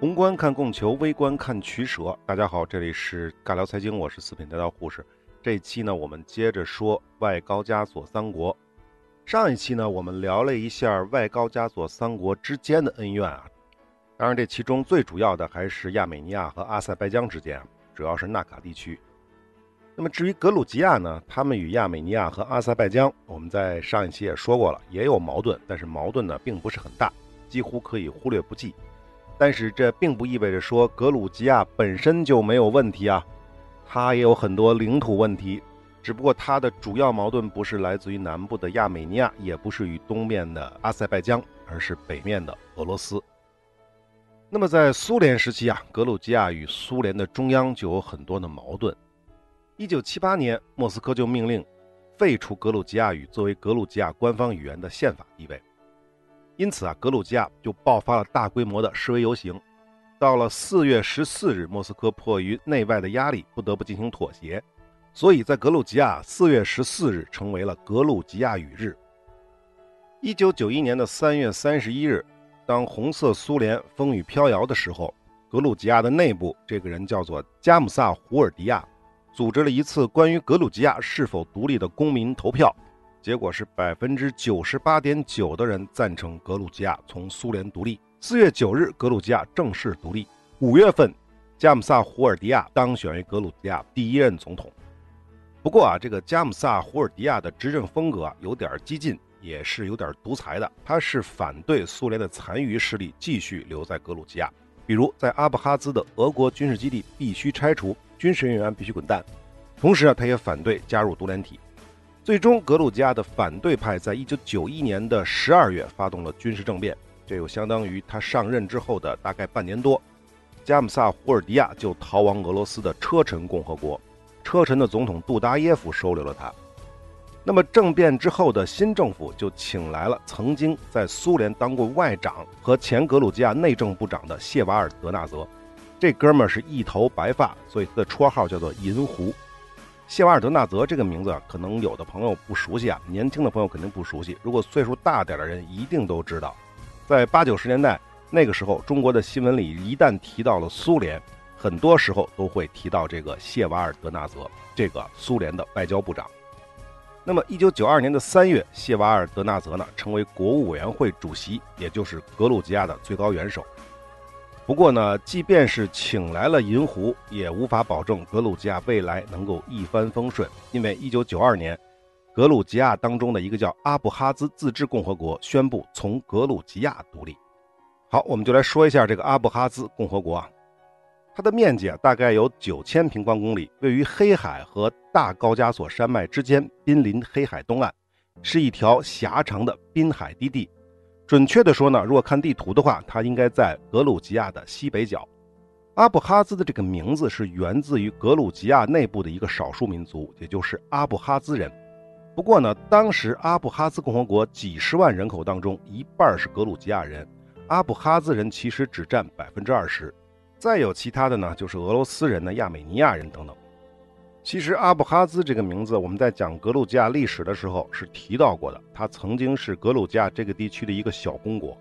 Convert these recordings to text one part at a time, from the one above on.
宏观看供求，微观看取舍。大家好，这里是尬聊财经，我是四品带刀护士。这一期呢，我们接着说外高加索三国。上一期呢，我们聊了一下外高加索三国之间的恩怨啊。当然，这其中最主要的还是亚美尼亚和阿塞拜疆之间，主要是纳卡地区。那么至于格鲁吉亚呢，他们与亚美尼亚和阿塞拜疆，我们在上一期也说过了，也有矛盾，但是矛盾呢并不是很大，几乎可以忽略不计。但是这并不意味着说格鲁吉亚本身就没有问题啊，它也有很多领土问题，只不过它的主要矛盾不是来自于南部的亚美尼亚，也不是与东面的阿塞拜疆，而是北面的俄罗斯。那么在苏联时期啊，格鲁吉亚与苏联的中央就有很多的矛盾。一九七八年，莫斯科就命令废除格鲁吉亚语作为格鲁吉亚官方语言的宪法地位。因此啊，格鲁吉亚就爆发了大规模的示威游行。到了四月十四日，莫斯科迫于内外的压力，不得不进行妥协。所以在格鲁吉亚，四月十四日成为了格鲁吉亚语日。一九九一年的三月三十一日。当红色苏联风雨飘摇的时候，格鲁吉亚的内部，这个人叫做加姆萨胡尔迪亚，组织了一次关于格鲁吉亚是否独立的公民投票，结果是百分之九十八点九的人赞成格鲁吉亚从苏联独立。四月九日，格鲁吉亚正式独立。五月份，加姆萨胡尔迪亚当选为格鲁吉亚第一任总统。不过啊，这个加姆萨胡尔迪亚的执政风格有点激进。也是有点独裁的，他是反对苏联的残余势力继续留在格鲁吉亚，比如在阿布哈兹的俄国军事基地必须拆除，军事人员必须滚蛋。同时啊，他也反对加入独联体。最终，格鲁吉亚的反对派在一九九一年的十二月发动了军事政变，这又相当于他上任之后的大概半年多，加姆萨胡尔迪亚就逃亡俄罗斯的车臣共和国，车臣的总统杜达耶夫收留了他。那么政变之后的新政府就请来了曾经在苏联当过外长和前格鲁吉亚内政部长的谢瓦尔德纳泽，这哥们儿是一头白发，所以他的绰号叫做“银狐”。谢瓦尔德纳泽这个名字可能有的朋友不熟悉啊，年轻的朋友肯定不熟悉。如果岁数大点的人一定都知道，在八九十年代那个时候，中国的新闻里一旦提到了苏联，很多时候都会提到这个谢瓦尔德纳泽，这个苏联的外交部长。那么，一九九二年的三月，谢瓦尔德纳泽呢成为国务委员会主席，也就是格鲁吉亚的最高元首。不过呢，即便是请来了银狐，也无法保证格鲁吉亚未来能够一帆风顺。因为一九九二年，格鲁吉亚当中的一个叫阿布哈兹自治共和国宣布从格鲁吉亚独立。好，我们就来说一下这个阿布哈兹共和国啊。它的面积啊，大概有九千平方公里，位于黑海和大高加索山脉之间，濒临黑海东岸，是一条狭长的滨海低地。准确的说呢，如果看地图的话，它应该在格鲁吉亚的西北角。阿布哈兹的这个名字是源自于格鲁吉亚内部的一个少数民族，也就是阿布哈兹人。不过呢，当时阿布哈兹共和国几十万人口当中，一半是格鲁吉亚人，阿布哈兹人其实只占百分之二十。再有其他的呢，就是俄罗斯人呢、亚美尼亚人等等。其实阿布哈兹这个名字，我们在讲格鲁吉亚历史的时候是提到过的，它曾经是格鲁吉亚这个地区的一个小公国。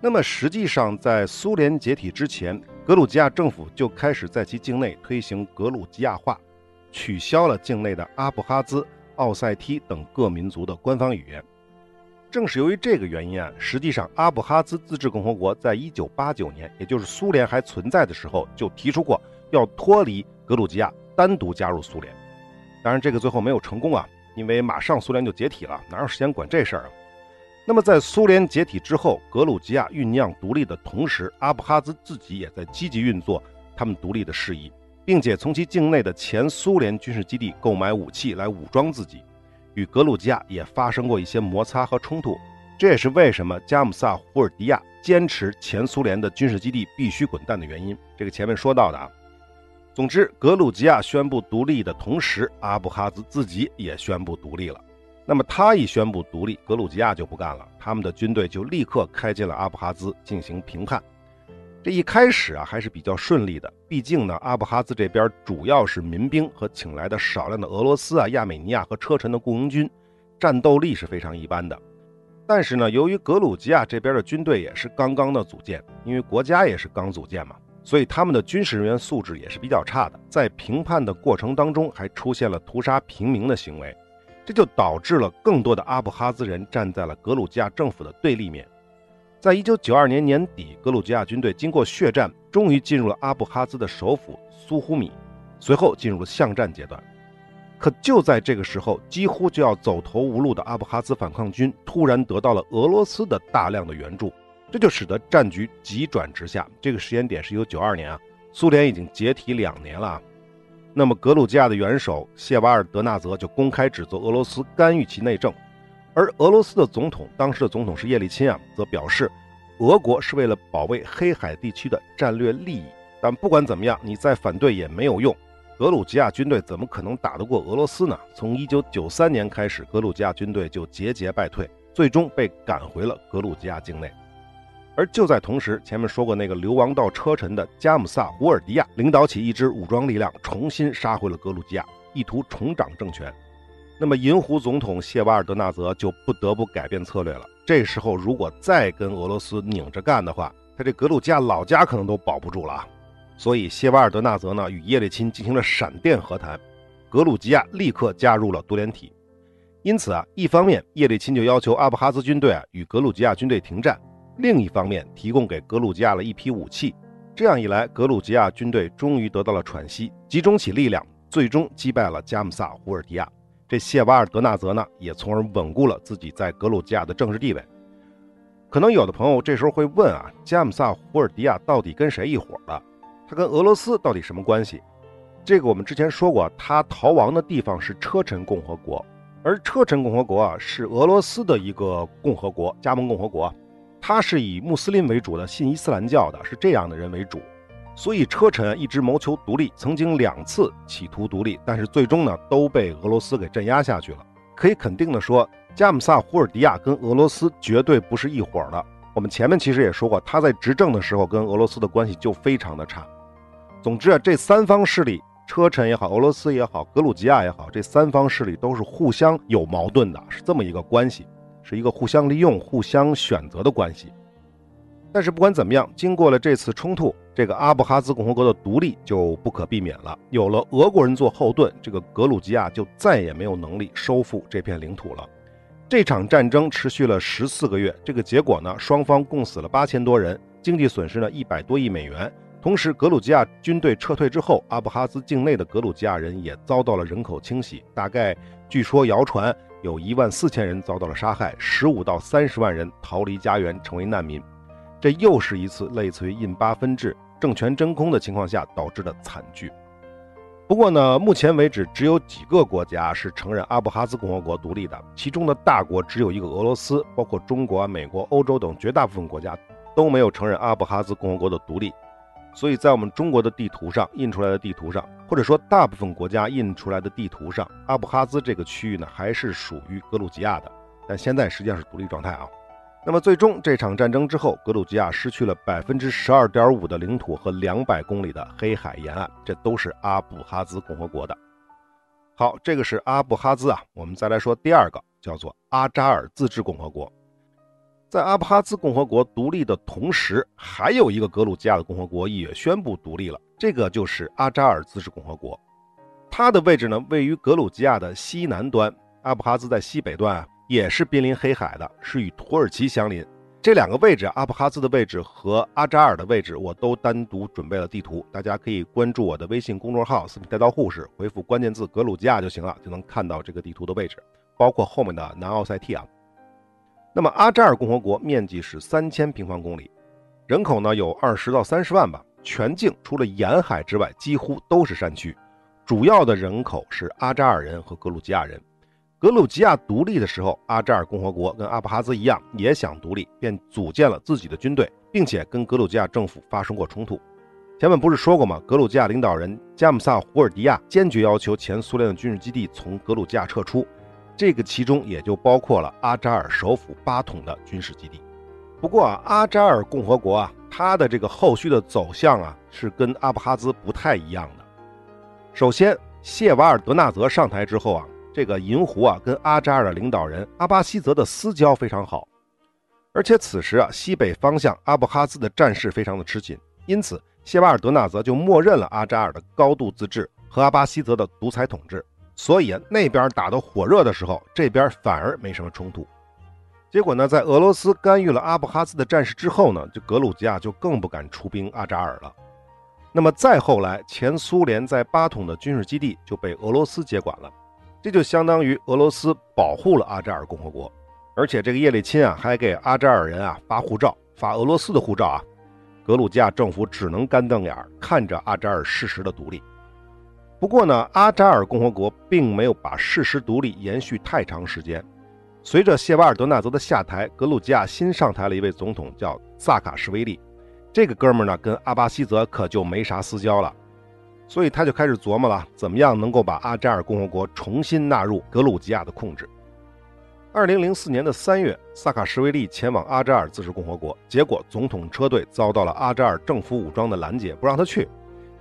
那么实际上，在苏联解体之前，格鲁吉亚政府就开始在其境内推行格鲁吉亚化，取消了境内的阿布哈兹、奥塞梯等各民族的官方语言。正是由于这个原因啊，实际上阿布哈兹自治共和国在一九八九年，也就是苏联还存在的时候，就提出过要脱离格鲁吉亚，单独加入苏联。当然，这个最后没有成功啊，因为马上苏联就解体了，哪有时间管这事儿啊？那么在苏联解体之后，格鲁吉亚酝酿独立的同时，阿布哈兹自己也在积极运作他们独立的事宜，并且从其境内的前苏联军事基地购买武器来武装自己。与格鲁吉亚也发生过一些摩擦和冲突，这也是为什么加姆萨胡尔迪亚坚持前苏联的军事基地必须滚蛋的原因。这个前面说到的啊。总之，格鲁吉亚宣布独立的同时，阿布哈兹自己也宣布独立了。那么他一宣布独立，格鲁吉亚就不干了，他们的军队就立刻开进了阿布哈兹进行平叛。这一开始啊还是比较顺利的，毕竟呢，阿布哈兹这边主要是民兵和请来的少量的俄罗斯啊、亚美尼亚和车臣的雇佣军，战斗力是非常一般的。但是呢，由于格鲁吉亚这边的军队也是刚刚的组建，因为国家也是刚组建嘛，所以他们的军事人员素质也是比较差的。在评判的过程当中，还出现了屠杀平民的行为，这就导致了更多的阿布哈兹人站在了格鲁吉亚政府的对立面。在一九九二年年底，格鲁吉亚军队经过血战，终于进入了阿布哈兹的首府苏呼米，随后进入了巷战阶段。可就在这个时候，几乎就要走投无路的阿布哈兹反抗军突然得到了俄罗斯的大量的援助，这就使得战局急转直下。这个时间点是有九二年啊，苏联已经解体两年了啊。那么格鲁吉亚的元首谢瓦尔德纳泽就公开指责俄罗斯干预其内政，而俄罗斯的总统当时的总统是叶利钦啊，则表示俄国是为了保卫黑海地区的战略利益。但不管怎么样，你再反对也没有用。格鲁吉亚军队怎么可能打得过俄罗斯呢？从1993年开始，格鲁吉亚军队就节节败退，最终被赶回了格鲁吉亚境内。而就在同时，前面说过那个流亡到车臣的加姆萨胡尔迪亚领导起一支武装力量，重新杀回了格鲁吉亚，意图重掌政权。那么银湖总统谢瓦尔德纳泽就不得不改变策略了。这时候如果再跟俄罗斯拧着干的话，他这格鲁吉亚老家可能都保不住了啊！所以，谢瓦尔德纳泽呢与叶利钦进行了闪电和谈，格鲁吉亚立刻加入了多联体。因此啊，一方面叶利钦就要求阿布哈兹军队啊与格鲁吉亚军队停战，另一方面提供给格鲁吉亚了一批武器。这样一来，格鲁吉亚军队终于得到了喘息，集中起力量，最终击败了加姆萨胡尔迪亚。这谢瓦尔德纳泽呢，也从而稳固了自己在格鲁吉亚的政治地位。可能有的朋友这时候会问啊，加姆萨胡尔迪亚到底跟谁一伙的？他跟俄罗斯到底什么关系？这个我们之前说过，他逃亡的地方是车臣共和国，而车臣共和国啊是俄罗斯的一个共和国，加盟共和国，他是以穆斯林为主的，信伊斯兰教的，是这样的人为主，所以车臣一直谋求独立，曾经两次企图独立，但是最终呢都被俄罗斯给镇压下去了。可以肯定的说，加姆萨胡尔迪亚跟俄罗斯绝对不是一伙的。我们前面其实也说过，他在执政的时候跟俄罗斯的关系就非常的差。总之啊，这三方势力，车臣也好，俄罗斯也好，格鲁吉亚也好，这三方势力都是互相有矛盾的，是这么一个关系，是一个互相利用、互相选择的关系。但是不管怎么样，经过了这次冲突，这个阿布哈兹共和国的独立就不可避免了。有了俄国人做后盾，这个格鲁吉亚就再也没有能力收复这片领土了。这场战争持续了十四个月，这个结果呢，双方共死了八千多人，经济损失呢一百多亿美元。同时，格鲁吉亚军队撤退之后，阿布哈兹境内的格鲁吉亚人也遭到了人口清洗。大概据说谣传有一万四千人遭到了杀害，十五到三十万人逃离家园成为难民。这又是一次类似于印巴分治、政权真空的情况下导致的惨剧。不过呢，目前为止只有几个国家是承认阿布哈兹共和国独立的，其中的大国只有一个俄罗斯，包括中国、美国、欧洲等绝大部分国家都没有承认阿布哈兹共和国的独立。所以在我们中国的地图上印出来的地图上，或者说大部分国家印出来的地图上，阿布哈兹这个区域呢还是属于格鲁吉亚的，但现在实际上是独立状态啊。那么最终这场战争之后，格鲁吉亚失去了百分之十二点五的领土和两百公里的黑海沿岸，这都是阿布哈兹共和国的。好，这个是阿布哈兹啊，我们再来说第二个，叫做阿扎尔自治共和国。在阿布哈兹共和国独立的同时，还有一个格鲁吉亚的共和国也宣布独立了。这个就是阿扎尔自治共和国，它的位置呢位于格鲁吉亚的西南端，阿布哈兹在西北端啊，也是濒临黑海的，是与土耳其相邻。这两个位置，阿布哈兹的位置和阿扎尔的位置，我都单独准备了地图，大家可以关注我的微信公众号“四品带刀护士”，回复关键字“格鲁吉亚”就行了，就能看到这个地图的位置，包括后面的南奥塞梯啊。那么阿扎尔共和国面积是三千平方公里，人口呢有二十到三十万吧。全境除了沿海之外，几乎都是山区。主要的人口是阿扎尔人和格鲁吉亚人。格鲁吉亚独立的时候，阿扎尔共和国跟阿布哈兹一样也想独立，便组建了自己的军队，并且跟格鲁吉亚政府发生过冲突。前面不是说过吗？格鲁吉亚领导人加姆萨胡尔迪亚坚决要求前苏联的军事基地从格鲁吉亚撤出。这个其中也就包括了阿扎尔首府巴统的军事基地。不过啊，阿扎尔共和国啊，它的这个后续的走向啊，是跟阿布哈兹不太一样的。首先，谢瓦尔德纳泽上台之后啊，这个银狐啊，跟阿扎尔的领导人阿巴西泽的私交非常好。而且此时啊，西北方向阿布哈兹的战事非常的吃紧，因此谢瓦尔德纳泽就默认了阿扎尔的高度自治和阿巴西泽的独裁统治。所以，那边打得火热的时候，这边反而没什么冲突。结果呢，在俄罗斯干预了阿布哈兹的战事之后呢，这格鲁吉亚就更不敢出兵阿扎尔了。那么再后来，前苏联在巴统的军事基地就被俄罗斯接管了，这就相当于俄罗斯保护了阿扎尔共和国。而且这个叶利钦啊，还给阿扎尔人啊发护照，发俄罗斯的护照啊。格鲁吉亚政府只能干瞪眼看着阿扎尔适时的独立。不过呢，阿扎尔共和国并没有把事实独立延续太长时间。随着谢瓦尔德纳泽的下台，格鲁吉亚新上台了一位总统，叫萨卡什维利。这个哥们儿呢，跟阿巴西泽可就没啥私交了，所以他就开始琢磨了，怎么样能够把阿扎尔共和国重新纳入格鲁吉亚的控制。二零零四年的三月，萨卡什维利前往阿扎尔自治共和国，结果总统车队遭到了阿扎尔政府武装的拦截，不让他去。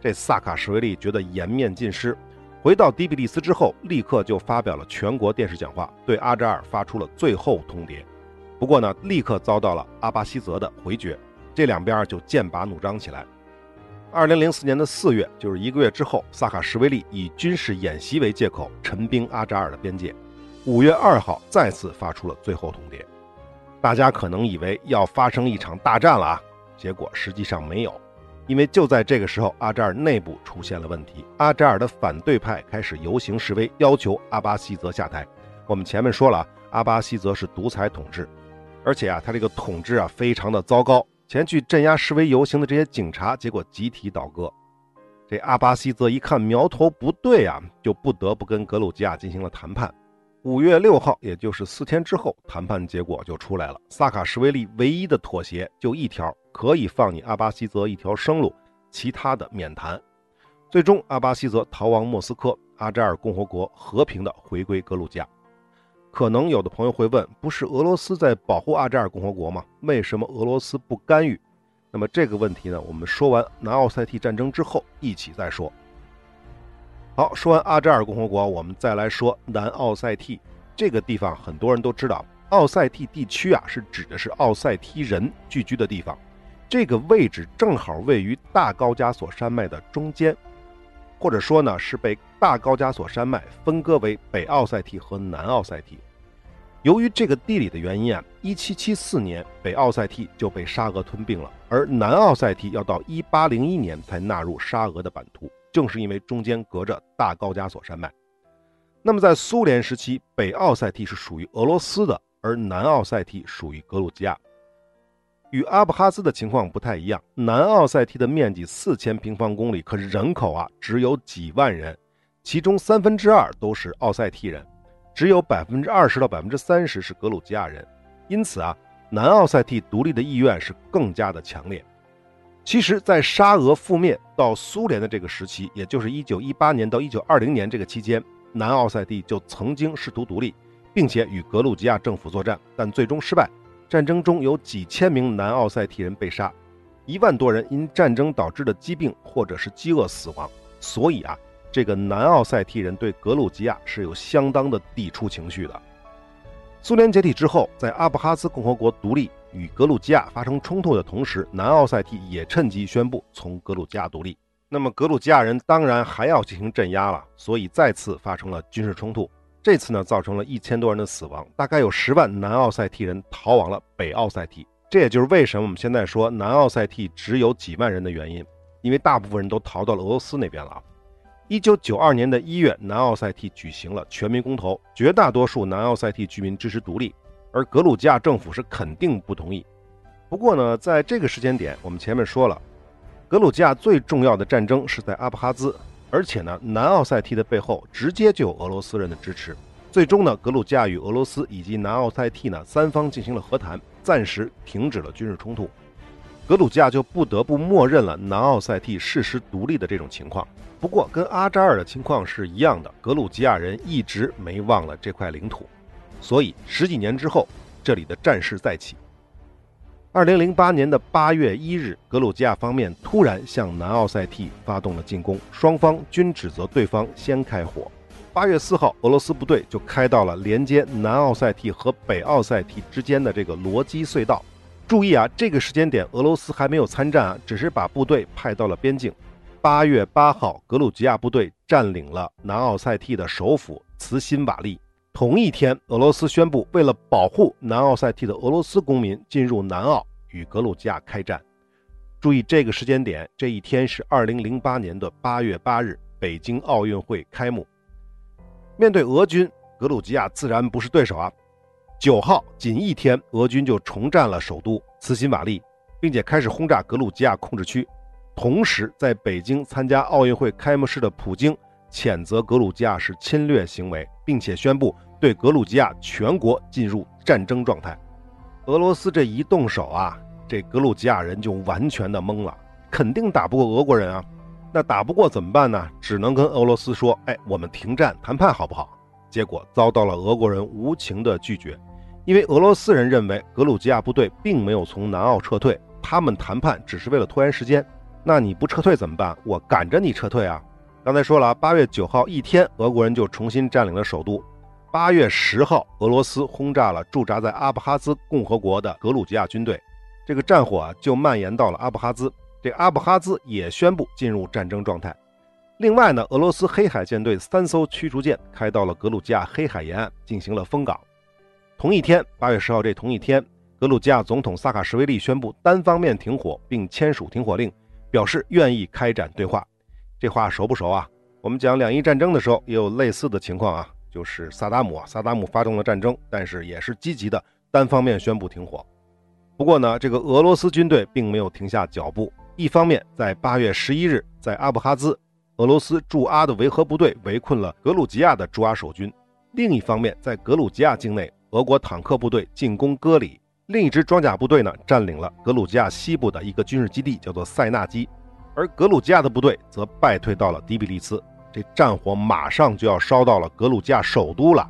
这萨卡什维利觉得颜面尽失。回到迪比利斯之后，立刻就发表了全国电视讲话，对阿扎尔发出了最后通牒。不过呢，立刻遭到了阿巴西泽的回绝，这两边就剑拔弩张起来。二零零四年的四月，就是一个月之后，萨卡什维利以军事演习为借口，陈兵阿扎尔的边界。五月二号，再次发出了最后通牒。大家可能以为要发生一场大战了啊，结果实际上没有。因为就在这个时候，阿扎尔内部出现了问题，阿扎尔的反对派开始游行示威，要求阿巴西泽下台。我们前面说了，阿巴西泽是独裁统治，而且啊，他这个统治啊非常的糟糕。前去镇压示威游行的这些警察，结果集体倒戈。这阿巴西泽一看苗头不对啊，就不得不跟格鲁吉亚进行了谈判。五月六号，也就是四天之后，谈判结果就出来了。萨卡什维利唯一的妥协就一条。可以放你阿巴西泽一条生路，其他的免谈。最终，阿巴西泽逃亡莫斯科，阿扎尔共和国和平的回归格鲁吉亚。可能有的朋友会问：不是俄罗斯在保护阿扎尔共和国吗？为什么俄罗斯不干预？那么这个问题呢？我们说完南奥塞梯战争之后一起再说。好，说完阿扎尔共和国，我们再来说南奥塞梯这个地方。很多人都知道，奥塞梯地区啊，是指的是奥塞梯人聚居的地方。这个位置正好位于大高加索山脉的中间，或者说呢是被大高加索山脉分割为北奥塞梯和南奥塞梯。由于这个地理的原因啊，1774年北奥塞梯就被沙俄吞并了，而南奥塞梯要到1801年才纳入沙俄的版图，正是因为中间隔着大高加索山脉。那么在苏联时期，北奥塞梯是属于俄罗斯的，而南奥塞梯属于格鲁吉亚。与阿布哈兹的情况不太一样，南奥塞梯的面积四千平方公里，可是人口啊只有几万人，其中三分之二都是奥塞梯人，只有百分之二十到百分之三十是格鲁吉亚人。因此啊，南奥塞梯独立的意愿是更加的强烈。其实，在沙俄覆灭到苏联的这个时期，也就是一九一八年到一九二零年这个期间，南奥塞梯就曾经试图独立，并且与格鲁吉亚政府作战，但最终失败。战争中有几千名南奥塞梯人被杀，一万多人因战争导致的疾病或者是饥饿死亡。所以啊，这个南奥塞梯人对格鲁吉亚是有相当的抵触情绪的。苏联解体之后，在阿布哈兹共和国独立与格鲁吉亚发生冲突的同时，南奥塞梯也趁机宣布从格鲁吉亚独立。那么格鲁吉亚人当然还要进行镇压了，所以再次发生了军事冲突。这次呢，造成了一千多人的死亡，大概有十万南奥塞梯人逃往了北奥塞梯。这也就是为什么我们现在说南奥塞梯只有几万人的原因，因为大部分人都逃到了俄罗斯那边了。一九九二年的一月，南奥塞梯举行了全民公投，绝大多数南奥塞梯居民支持独立，而格鲁吉亚政府是肯定不同意。不过呢，在这个时间点，我们前面说了，格鲁吉亚最重要的战争是在阿布哈兹。而且呢，南奥塞梯的背后直接就有俄罗斯人的支持。最终呢，格鲁吉亚与俄罗斯以及南奥塞梯呢三方进行了和谈，暂时停止了军事冲突。格鲁吉亚就不得不默认了南奥塞梯事实独立的这种情况。不过，跟阿扎尔的情况是一样的，格鲁吉亚人一直没忘了这块领土，所以十几年之后，这里的战事再起。二零零八年的八月一日，格鲁吉亚方面突然向南奥塞梯发动了进攻，双方均指责对方先开火。八月四号，俄罗斯部队就开到了连接南奥塞梯和北奥塞梯之间的这个罗基隧道。注意啊，这个时间点俄罗斯还没有参战啊，只是把部队派到了边境。八月八号，格鲁吉亚部队占领了南奥塞梯的首府茨辛瓦利。同一天，俄罗斯宣布，为了保护南奥塞梯的俄罗斯公民进入南奥，与格鲁吉亚开战。注意这个时间点，这一天是二零零八年的八月八日，北京奥运会开幕。面对俄军，格鲁吉亚自然不是对手啊。九号，仅一天，俄军就重占了首都茨辛瓦利，并且开始轰炸格鲁吉亚控制区。同时，在北京参加奥运会开幕式的普京谴责格鲁吉亚是侵略行为，并且宣布对格鲁吉亚全国进入战争状态。俄罗斯这一动手啊，这格鲁吉亚人就完全的懵了，肯定打不过俄国人啊。那打不过怎么办呢？只能跟俄罗斯说：“哎，我们停战谈判好不好？”结果遭到了俄国人无情的拒绝，因为俄罗斯人认为格鲁吉亚部队并没有从南奥撤退，他们谈判只是为了拖延时间。那你不撤退怎么办？我赶着你撤退啊！刚才说了，八月九号一天，俄国人就重新占领了首都。八月十号，俄罗斯轰炸了驻扎在阿布哈兹共和国的格鲁吉亚军队，这个战火啊就蔓延到了阿布哈兹，这阿布哈兹也宣布进入战争状态。另外呢，俄罗斯黑海舰队三艘驱逐舰开到了格鲁吉亚黑海沿岸进行了封港。同一天，八月十号这同一天，格鲁吉亚总统萨卡什维利宣布单方面停火，并签署停火令。表示愿意开展对话，这话熟不熟啊？我们讲两伊战争的时候也有类似的情况啊，就是萨达姆啊，萨达姆发动了战争，但是也是积极的单方面宣布停火。不过呢，这个俄罗斯军队并没有停下脚步，一方面在八月十一日在阿布哈兹，俄罗斯驻阿的维和部队围困了格鲁吉亚的驻阿守军；另一方面在格鲁吉亚境内，俄国坦克部队进攻戈里。另一支装甲部队呢，占领了格鲁吉亚西部的一个军事基地，叫做塞纳基，而格鲁吉亚的部队则败退到了迪比利斯。这战火马上就要烧到了格鲁吉亚首都了。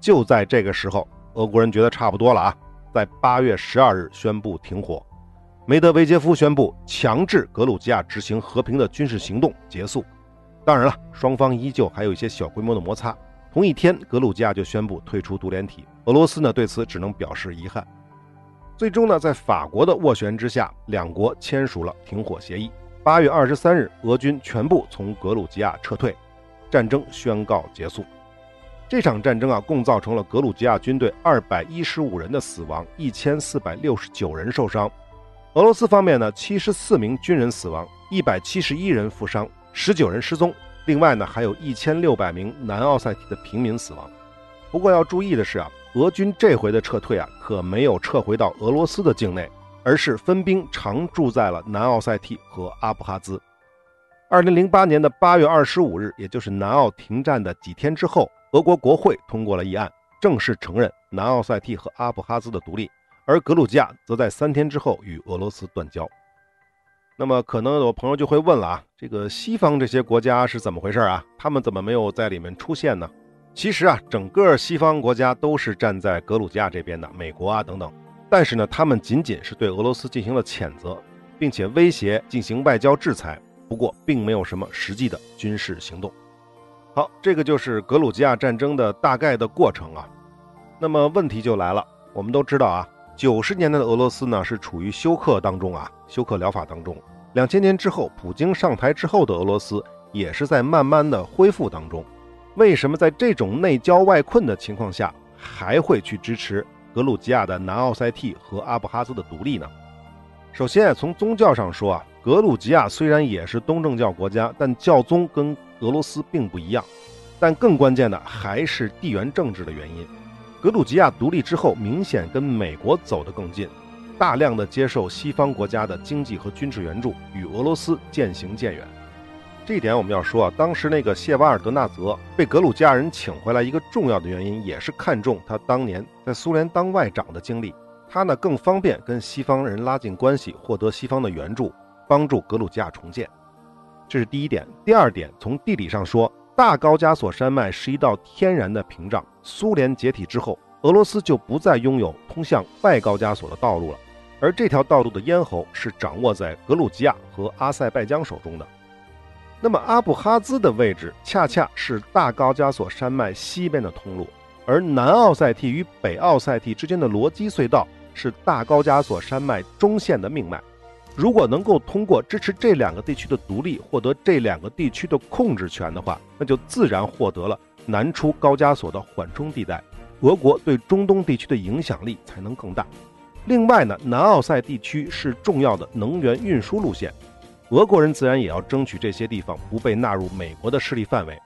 就在这个时候，俄国人觉得差不多了啊，在八月十二日宣布停火。梅德韦杰夫宣布强制格鲁吉亚执行和平的军事行动结束。当然了，双方依旧还有一些小规模的摩擦。同一天，格鲁吉亚就宣布退出独联体。俄罗斯呢，对此只能表示遗憾。最终呢，在法国的斡旋之下，两国签署了停火协议。八月二十三日，俄军全部从格鲁吉亚撤退，战争宣告结束。这场战争啊，共造成了格鲁吉亚军队二百一十五人的死亡，一千四百六十九人受伤。俄罗斯方面呢，七十四名军人死亡，一百七十一人负伤，十九人失踪。另外呢，还有一千六百名南奥塞梯的平民死亡。不过要注意的是啊。俄军这回的撤退啊，可没有撤回到俄罗斯的境内，而是分兵常驻在了南奥塞梯和阿布哈兹。二零零八年的八月二十五日，也就是南奥停战的几天之后，俄国国会通过了议案，正式承认南奥塞梯和阿布哈兹的独立，而格鲁吉亚则在三天之后与俄罗斯断交。那么，可能有朋友就会问了啊，这个西方这些国家是怎么回事啊？他们怎么没有在里面出现呢？其实啊，整个西方国家都是站在格鲁吉亚这边的，美国啊等等。但是呢，他们仅仅是对俄罗斯进行了谴责，并且威胁进行外交制裁，不过并没有什么实际的军事行动。好，这个就是格鲁吉亚战争的大概的过程啊。那么问题就来了，我们都知道啊，九十年代的俄罗斯呢是处于休克当中啊，休克疗法当中。两千年之后，普京上台之后的俄罗斯也是在慢慢的恢复当中。为什么在这种内交外困的情况下，还会去支持格鲁吉亚的南奥塞梯和阿布哈兹的独立呢？首先，从宗教上说啊，格鲁吉亚虽然也是东正教国家，但教宗跟俄罗斯并不一样。但更关键的还是地缘政治的原因。格鲁吉亚独立之后，明显跟美国走得更近，大量的接受西方国家的经济和军事援助，与俄罗斯渐行渐远。这一点我们要说啊，当时那个谢瓦尔德纳泽被格鲁吉亚人请回来，一个重要的原因也是看中他当年在苏联当外长的经历，他呢更方便跟西方人拉近关系，获得西方的援助，帮助格鲁吉亚重建。这是第一点。第二点，从地理上说，大高加索山脉是一道天然的屏障。苏联解体之后，俄罗斯就不再拥有通向外高加索的道路了，而这条道路的咽喉是掌握在格鲁吉亚和阿塞拜疆手中的。那么阿布哈兹的位置恰恰是大高加索山脉西边的通路，而南奥塞梯与北奥塞梯之间的罗基隧道是大高加索山脉中线的命脉。如果能够通过支持这两个地区的独立，获得这两个地区的控制权的话，那就自然获得了南出高加索的缓冲地带，俄国对中东地区的影响力才能更大。另外呢，南奥塞地区是重要的能源运输路线，俄国人自然也要争取这些地方不被纳入美国的势力范围。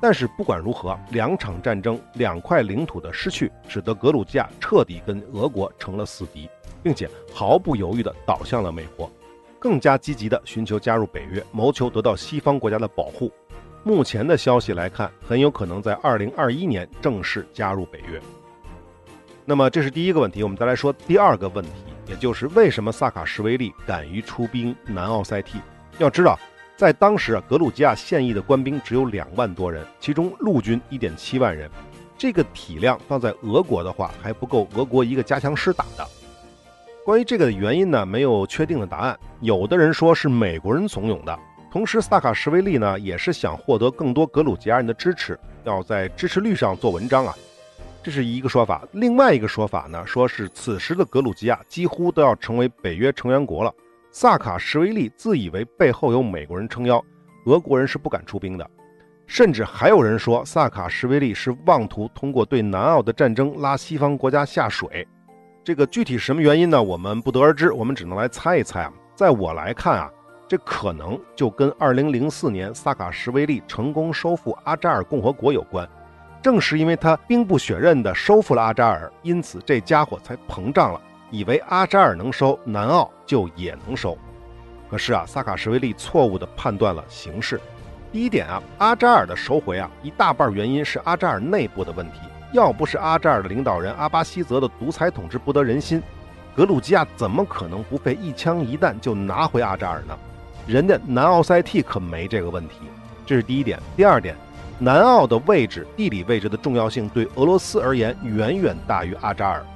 但是不管如何，两场战争、两块领土的失去，使得格鲁吉亚彻底跟俄国成了死敌。并且毫不犹豫地倒向了美国，更加积极地寻求加入北约，谋求得到西方国家的保护。目前的消息来看，很有可能在2021年正式加入北约。那么这是第一个问题，我们再来说第二个问题，也就是为什么萨卡什维利敢于出兵南奥塞梯？要知道，在当时啊，格鲁吉亚现役的官兵只有两万多人，其中陆军1.7万人，这个体量放在俄国的话，还不够俄国一个加强师打的。关于这个的原因呢，没有确定的答案。有的人说是美国人怂恿的，同时萨卡什维利呢也是想获得更多格鲁吉亚人的支持，要在支持率上做文章啊，这是一个说法。另外一个说法呢，说是此时的格鲁吉亚几乎都要成为北约成员国了，萨卡什维利自以为背后有美国人撑腰，俄国人是不敢出兵的。甚至还有人说萨卡什维利是妄图通过对南奥的战争拉西方国家下水。这个具体什么原因呢？我们不得而知，我们只能来猜一猜啊。在我来看啊，这可能就跟2004年萨卡什维利成功收复阿扎尔共和国有关。正是因为他兵不血刃地收复了阿扎尔，因此这家伙才膨胀了，以为阿扎尔能收，南奥就也能收。可是啊，萨卡什维利错误地判断了形势。第一点啊，阿扎尔的收回啊，一大半原因是阿扎尔内部的问题。要不是阿扎尔的领导人阿巴西泽的独裁统治不得人心，格鲁吉亚怎么可能不费一枪一弹就拿回阿扎尔呢？人家南奥塞梯可没这个问题，这是第一点。第二点，南奥的位置、地理位置的重要性对俄罗斯而言远远大于阿扎尔。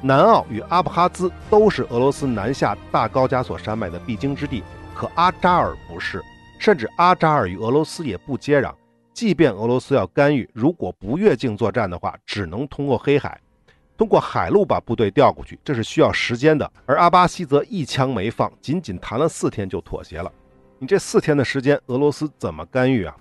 南奥与阿布哈兹都是俄罗斯南下大高加索山脉的必经之地，可阿扎尔不是，甚至阿扎尔与俄罗斯也不接壤。即便俄罗斯要干预，如果不越境作战的话，只能通过黑海，通过海路把部队调过去，这是需要时间的。而阿巴西则一枪没放，仅仅谈了四天就妥协了。你这四天的时间，俄罗斯怎么干预啊？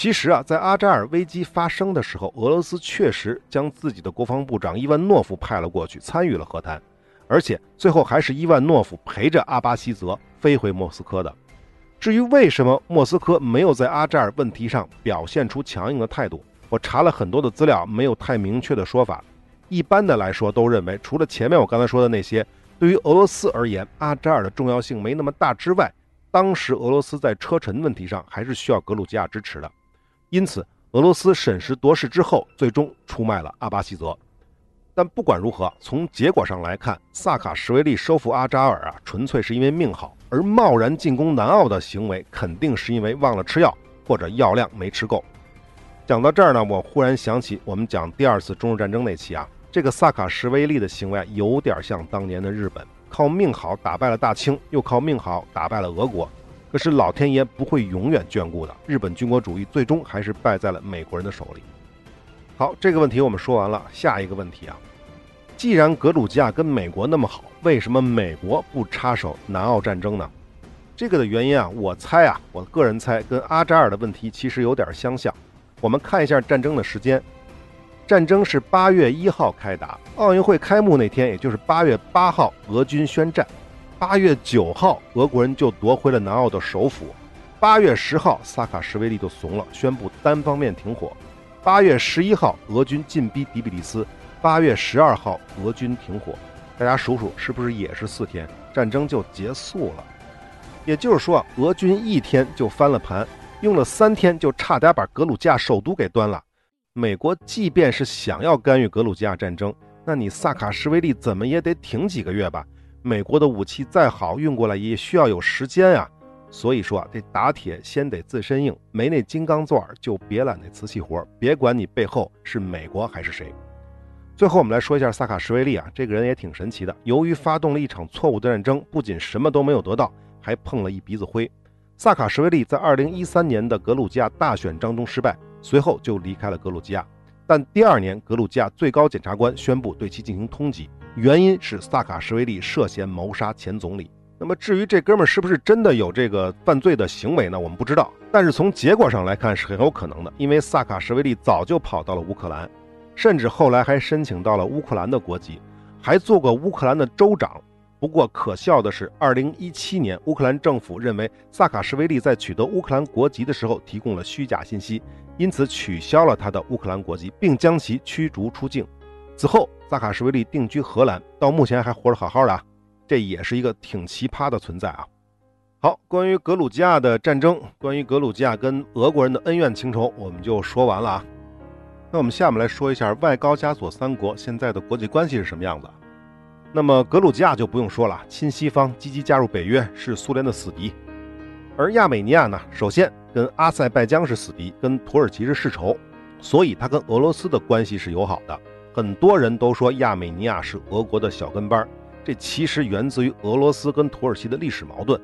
其实啊，在阿扎尔危机发生的时候，俄罗斯确实将自己的国防部长伊万诺夫派了过去，参与了和谈，而且最后还是伊万诺夫陪着阿巴西泽飞回莫斯科的。至于为什么莫斯科没有在阿扎尔问题上表现出强硬的态度，我查了很多的资料，没有太明确的说法。一般的来说，都认为除了前面我刚才说的那些，对于俄罗斯而言，阿扎尔的重要性没那么大之外，当时俄罗斯在车臣问题上还是需要格鲁吉亚支持的。因此，俄罗斯审时度势之后，最终出卖了阿巴西泽。但不管如何，从结果上来看，萨卡什维利收复阿扎尔啊，纯粹是因为命好；而贸然进攻南奥的行为，肯定是因为忘了吃药，或者药量没吃够。讲到这儿呢，我忽然想起我们讲第二次中日战争那期啊，这个萨卡什维利的行为有点像当年的日本，靠命好打败了大清，又靠命好打败了俄国。可是老天爷不会永远眷顾的，日本军国主义最终还是败在了美国人的手里。好，这个问题我们说完了，下一个问题啊。既然格鲁吉亚跟美国那么好，为什么美国不插手南奥战争呢？这个的原因啊，我猜啊，我个人猜跟阿扎尔的问题其实有点相像。我们看一下战争的时间，战争是八月一号开打，奥运会开幕那天，也就是八月八号，俄军宣战。八月九号，俄国人就夺回了南奥的首府。八月十号，萨卡什维利就怂了，宣布单方面停火。八月十一号，俄军进逼迪比利斯。八月十二号，俄军停火，大家数数是不是也是四天，战争就结束了？也就是说，俄军一天就翻了盘，用了三天就差点把格鲁吉亚首都给端了。美国即便是想要干预格鲁吉亚战争，那你萨卡什维利怎么也得挺几个月吧？美国的武器再好运过来也需要有时间啊。所以说啊，这打铁先得自身硬，没那金刚钻就别揽那瓷器活，别管你背后是美国还是谁。最后，我们来说一下萨卡什维利啊，这个人也挺神奇的。由于发动了一场错误的战争，不仅什么都没有得到，还碰了一鼻子灰。萨卡什维利在2013年的格鲁吉亚大选当中失败，随后就离开了格鲁吉亚。但第二年，格鲁吉亚最高检察官宣布对其进行通缉，原因是萨卡什维利涉嫌谋杀前总理。那么至于这哥们儿是不是真的有这个犯罪的行为呢？我们不知道。但是从结果上来看是很有可能的，因为萨卡什维利早就跑到了乌克兰，甚至后来还申请到了乌克兰的国籍，还做过乌克兰的州长。不过可笑的是，2017年乌克兰政府认为萨卡什维利在取得乌克兰国籍的时候提供了虚假信息，因此取消了他的乌克兰国籍，并将其驱逐出境。此后，萨卡什维利定居荷兰，到目前还活得好好的。这也是一个挺奇葩的存在啊！好，关于格鲁吉亚的战争，关于格鲁吉亚跟俄国人的恩怨情仇，我们就说完了啊。那我们下面来说一下外高加索三国现在的国际关系是什么样子。那么格鲁吉亚就不用说了，亲西方，积极加入北约，是苏联的死敌。而亚美尼亚呢，首先跟阿塞拜疆是死敌，跟土耳其是世仇，所以它跟俄罗斯的关系是友好的。很多人都说亚美尼亚是俄国的小跟班。这其实源自于俄罗斯跟土耳其的历史矛盾。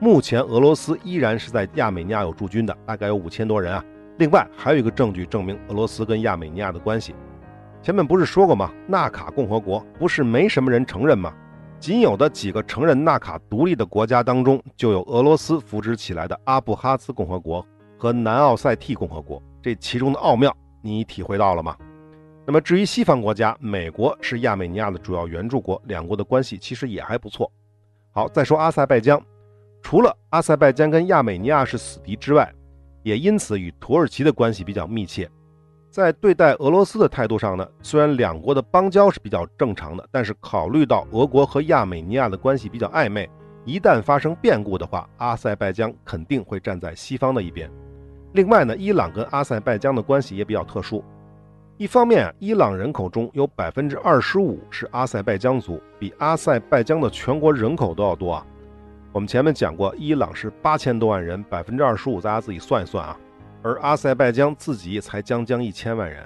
目前俄罗斯依然是在亚美尼亚有驻军的，大概有五千多人啊。另外还有一个证据证明俄罗斯跟亚美尼亚的关系。前面不是说过吗？纳卡共和国不是没什么人承认吗？仅有的几个承认纳卡独立的国家当中，就有俄罗斯扶植起来的阿布哈兹共和国和南奥塞梯共和国。这其中的奥妙，你体会到了吗？那么至于西方国家，美国是亚美尼亚的主要援助国，两国的关系其实也还不错。好，再说阿塞拜疆，除了阿塞拜疆跟亚美尼亚是死敌之外，也因此与土耳其的关系比较密切。在对待俄罗斯的态度上呢，虽然两国的邦交是比较正常的，但是考虑到俄国和亚美尼亚的关系比较暧昧，一旦发生变故的话，阿塞拜疆肯定会站在西方的一边。另外呢，伊朗跟阿塞拜疆的关系也比较特殊。一方面，伊朗人口中有百分之二十五是阿塞拜疆族，比阿塞拜疆的全国人口都要多啊。我们前面讲过，伊朗是八千多万人，百分之二十五，大家自己算一算啊。而阿塞拜疆自己才将将一千万人。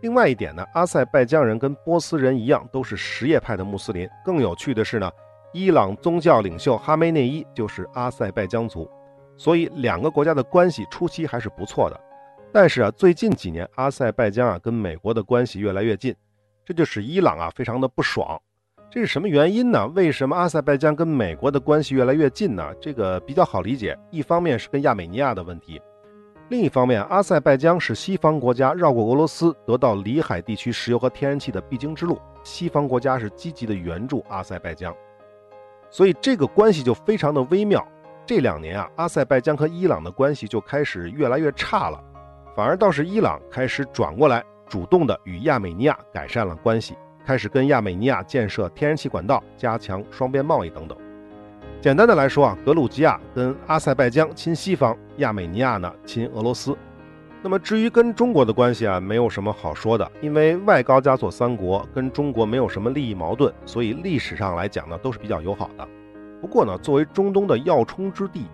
另外一点呢，阿塞拜疆人跟波斯人一样，都是什叶派的穆斯林。更有趣的是呢，伊朗宗教领袖哈梅内伊就是阿塞拜疆族，所以两个国家的关系初期还是不错的。但是啊，最近几年阿塞拜疆啊跟美国的关系越来越近，这就使伊朗啊非常的不爽。这是什么原因呢？为什么阿塞拜疆跟美国的关系越来越近呢？这个比较好理解，一方面是跟亚美尼亚的问题，另一方面阿塞拜疆是西方国家绕过俄罗斯得到里海地区石油和天然气的必经之路，西方国家是积极的援助阿塞拜疆，所以这个关系就非常的微妙。这两年啊，阿塞拜疆和伊朗的关系就开始越来越差了。反而倒是伊朗开始转过来，主动的与亚美尼亚改善了关系，开始跟亚美尼亚建设天然气管道，加强双边贸易等等。简单的来说啊，格鲁吉亚跟阿塞拜疆亲西方，亚美尼亚呢亲俄罗斯。那么至于跟中国的关系啊，没有什么好说的，因为外高加索三国跟中国没有什么利益矛盾，所以历史上来讲呢都是比较友好的。不过呢，作为中东的要冲之地。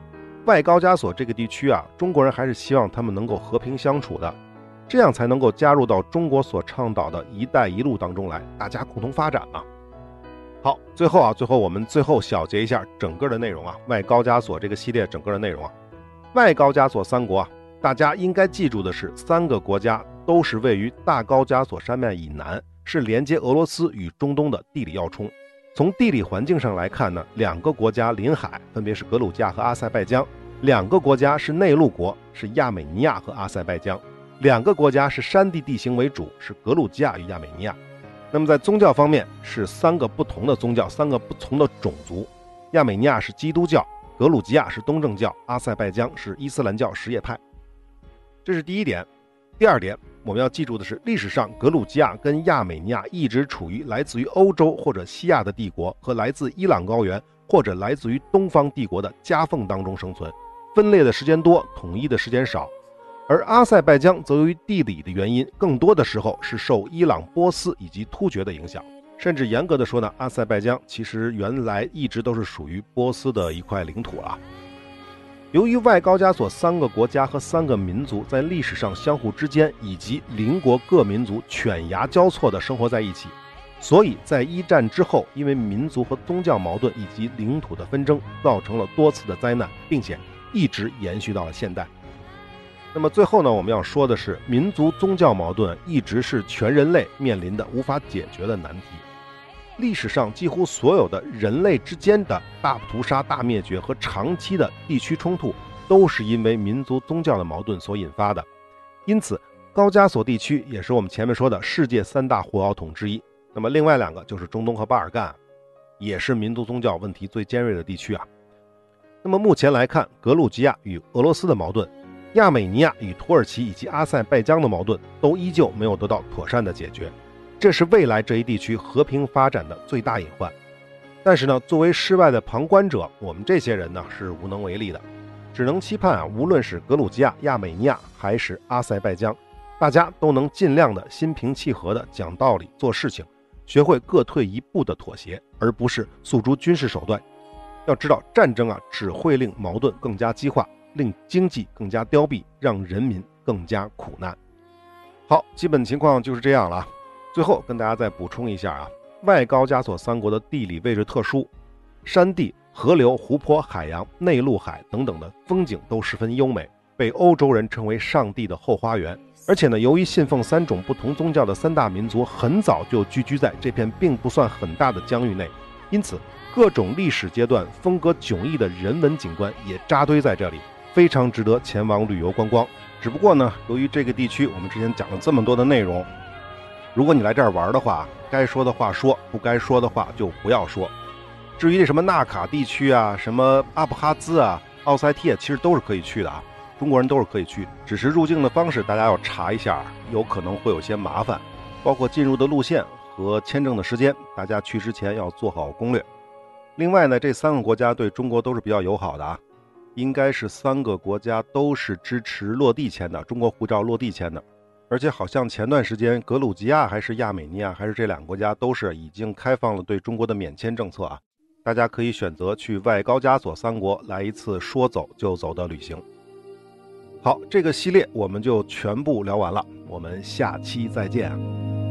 外高加索这个地区啊，中国人还是希望他们能够和平相处的，这样才能够加入到中国所倡导的一带一路当中来，大家共同发展嘛。好，最后啊，最后我们最后小结一下整个的内容啊，外高加索这个系列整个的内容啊，外高加索三国啊，大家应该记住的是，三个国家都是位于大高加索山脉以南，是连接俄罗斯与中东的地理要冲。从地理环境上来看呢，两个国家临海，分别是格鲁吉亚和阿塞拜疆；两个国家是内陆国，是亚美尼亚和阿塞拜疆；两个国家是山地地形为主，是格鲁吉亚与亚美尼亚。那么在宗教方面是三个不同的宗教，三个不同的种族。亚美尼亚是基督教，格鲁吉亚是东正教，阿塞拜疆是伊斯兰教什叶派。这是第一点。第二点，我们要记住的是，历史上格鲁吉亚跟亚美尼亚一直处于来自于欧洲或者西亚的帝国和来自伊朗高原或者来自于东方帝国的夹缝当中生存，分裂的时间多，统一的时间少。而阿塞拜疆则由于地理的原因，更多的时候是受伊朗、波斯以及突厥的影响，甚至严格的说呢，阿塞拜疆其实原来一直都是属于波斯的一块领土啊。由于外高加索三个国家和三个民族在历史上相互之间以及邻国各民族犬牙交错地生活在一起，所以在一战之后，因为民族和宗教矛盾以及领土的纷争，造成了多次的灾难，并且一直延续到了现代。那么最后呢，我们要说的是，民族宗教矛盾一直是全人类面临的无法解决的难题。历史上几乎所有的人类之间的大屠杀、大灭绝和长期的地区冲突，都是因为民族宗教的矛盾所引发的。因此，高加索地区也是我们前面说的世界三大火药桶之一。那么另外两个就是中东和巴尔干，也是民族宗教问题最尖锐的地区啊。那么目前来看，格鲁吉亚与俄罗斯的矛盾。亚美尼亚与土耳其以及阿塞拜疆的矛盾都依旧没有得到妥善的解决，这是未来这一地区和平发展的最大隐患。但是呢，作为世外的旁观者，我们这些人呢是无能为力的，只能期盼啊，无论是格鲁吉亚、亚美尼亚还是阿塞拜疆，大家都能尽量的心平气和的讲道理、做事情，学会各退一步的妥协，而不是诉诸军事手段。要知道，战争啊只会令矛盾更加激化。令经济更加凋敝，让人民更加苦难。好，基本情况就是这样了。最后跟大家再补充一下啊，外高加索三国的地理位置特殊，山地、河流、湖泊、海洋、内陆海等等的风景都十分优美，被欧洲人称为“上帝的后花园”。而且呢，由于信奉三种不同宗教的三大民族很早就聚居在这片并不算很大的疆域内，因此各种历史阶段风格迥异的人文景观也扎堆在这里。非常值得前往旅游观光。只不过呢，由于这个地区我们之前讲了这么多的内容，如果你来这儿玩的话，该说的话说，不该说的话就不要说。至于什么纳卡地区啊，什么阿布哈兹啊、奥塞梯啊，其实都是可以去的啊，中国人都是可以去。只是入境的方式大家要查一下，有可能会有些麻烦，包括进入的路线和签证的时间，大家去之前要做好攻略。另外呢，这三个国家对中国都是比较友好的啊。应该是三个国家都是支持落地签的，中国护照落地签的，而且好像前段时间格鲁吉亚还是亚美尼亚还是这两个国家都是已经开放了对中国的免签政策啊，大家可以选择去外高加索三国来一次说走就走的旅行。好，这个系列我们就全部聊完了，我们下期再见。